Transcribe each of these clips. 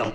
Venom.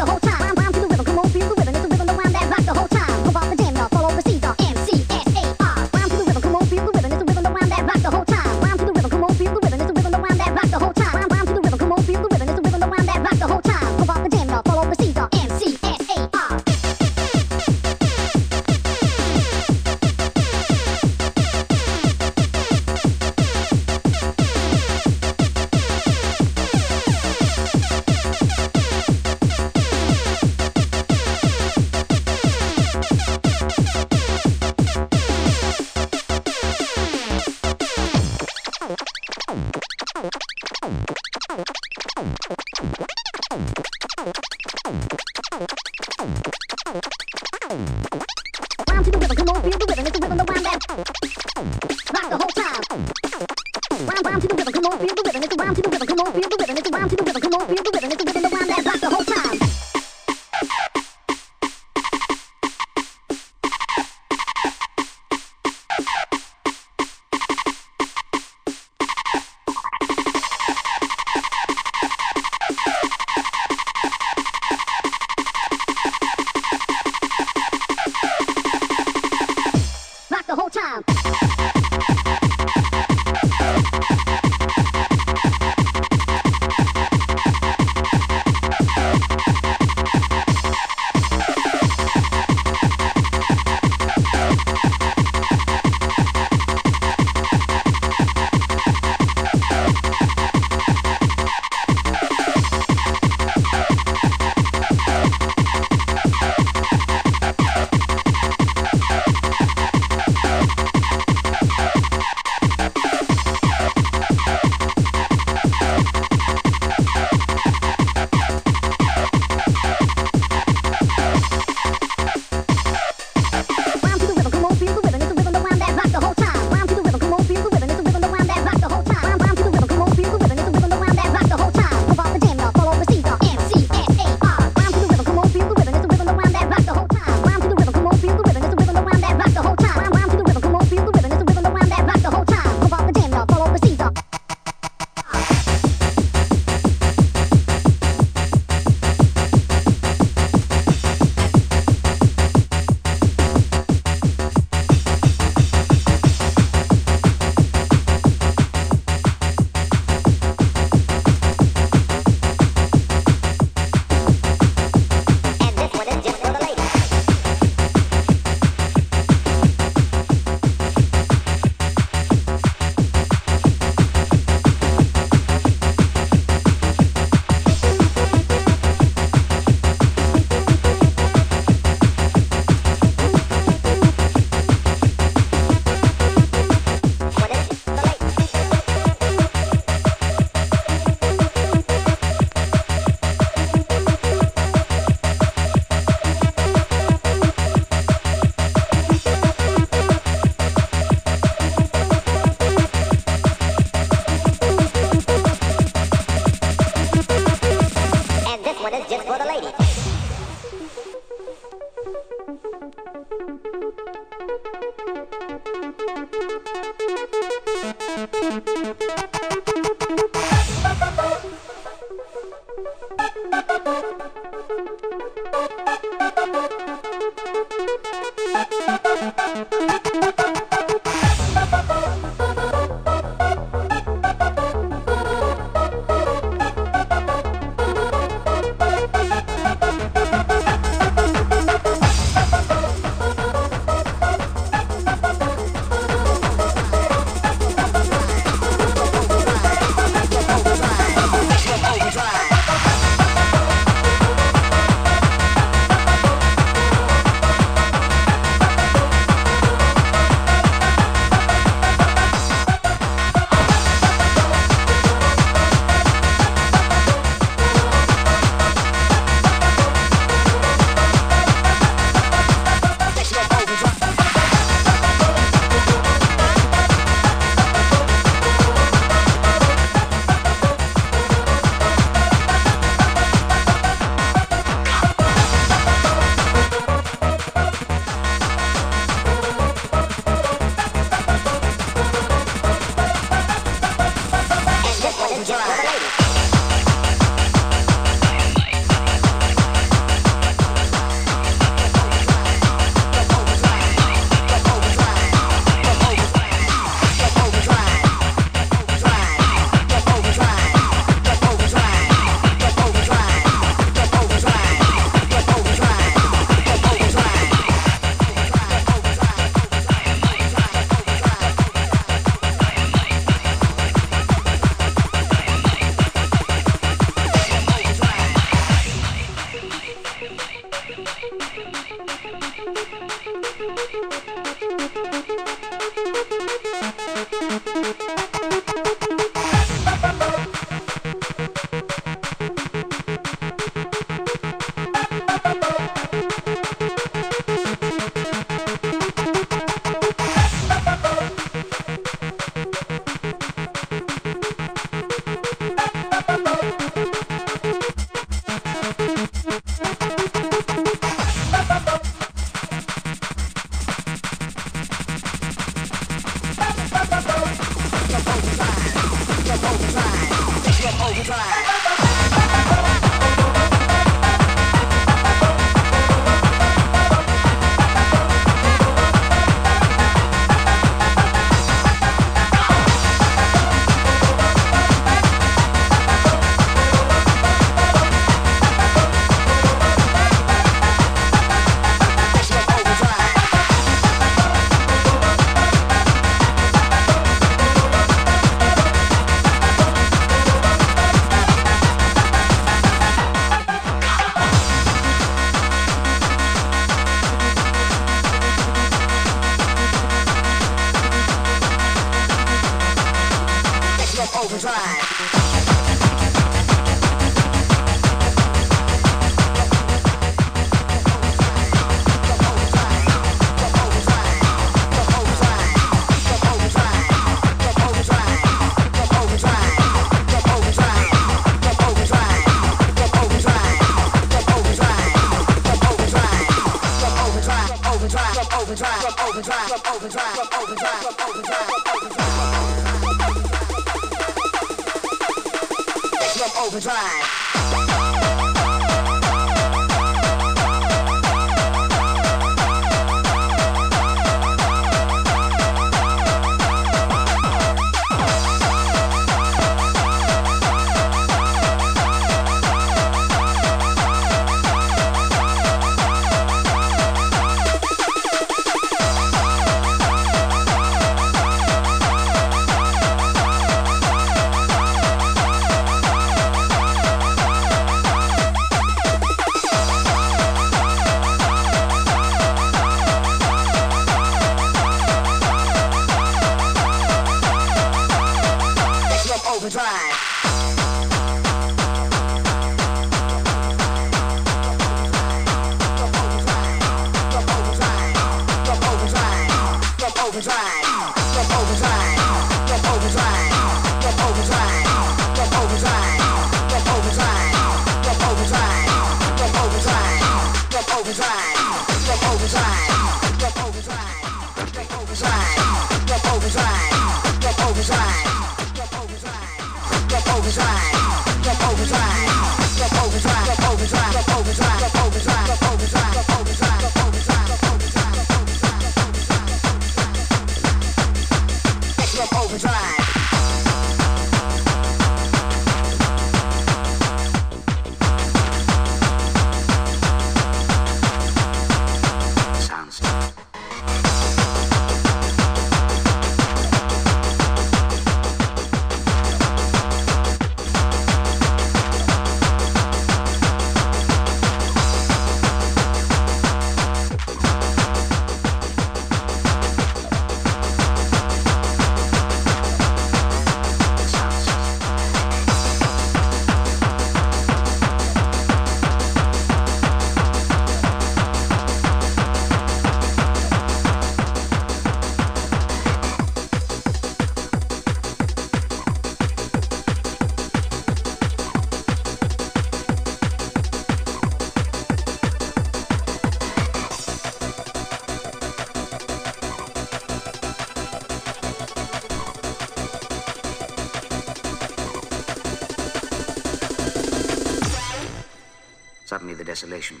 Desolation,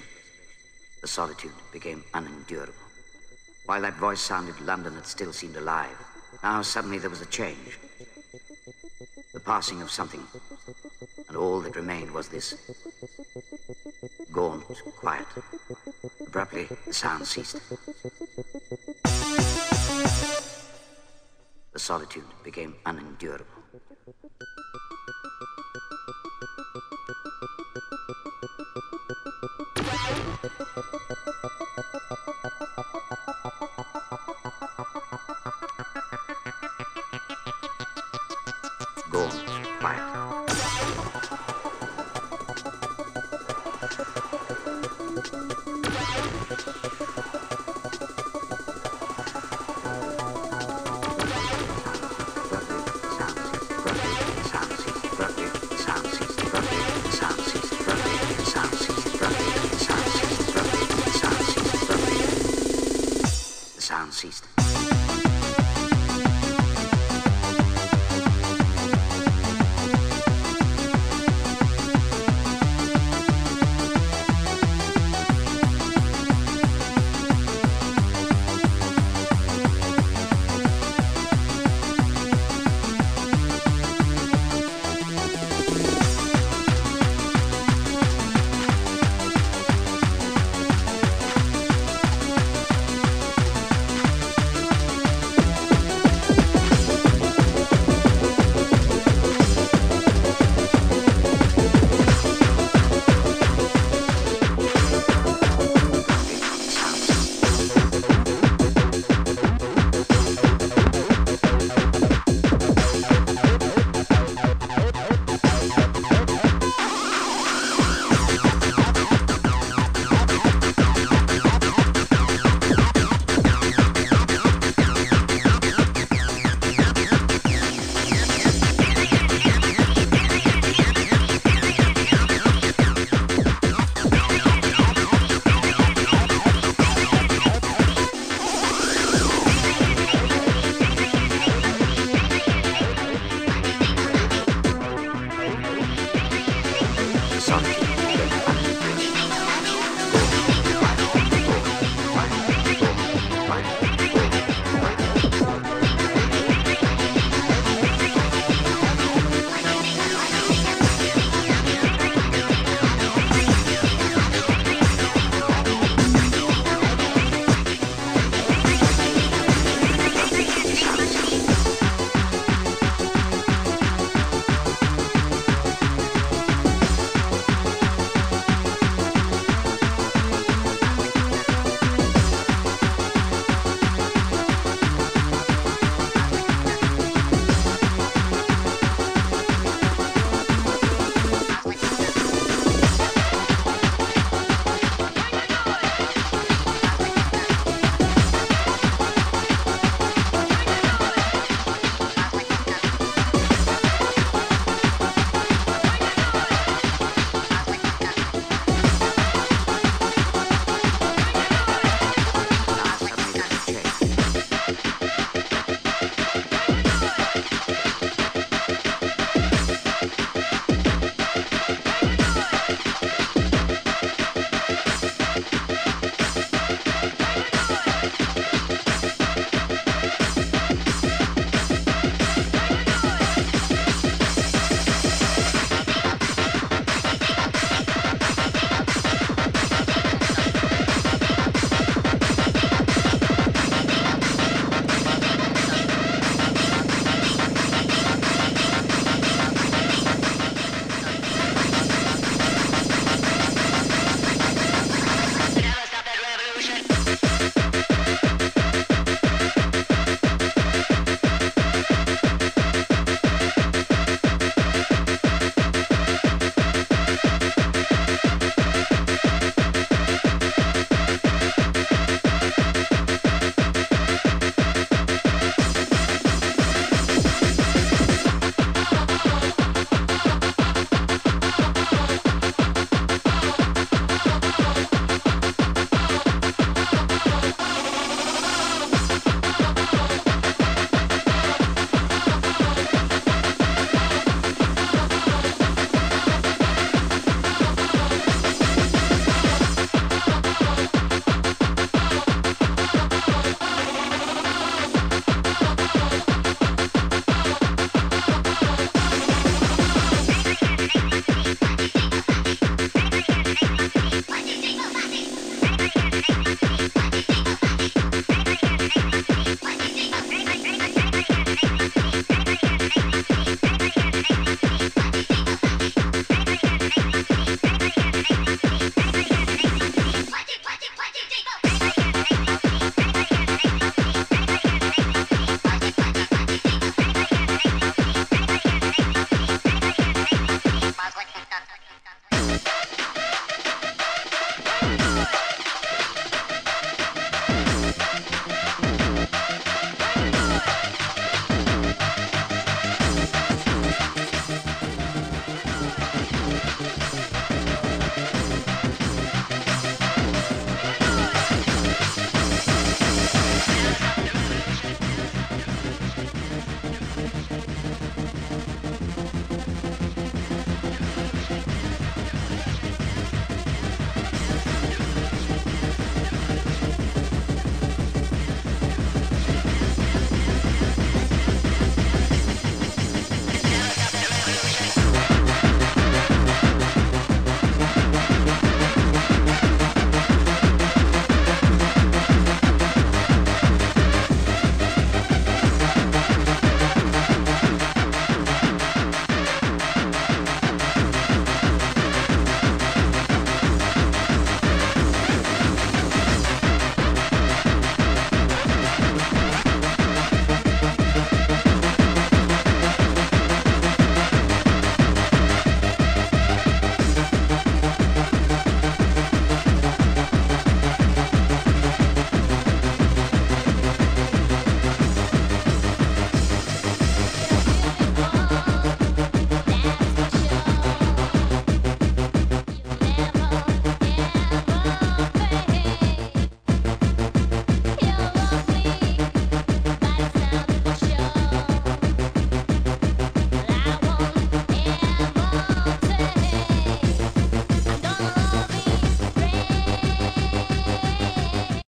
the solitude became unendurable. While that voice sounded, London had still seemed alive. Now suddenly there was a change. The passing of something. And all that remained was this gaunt quiet. Abruptly, the sound ceased. The solitude became unendurable.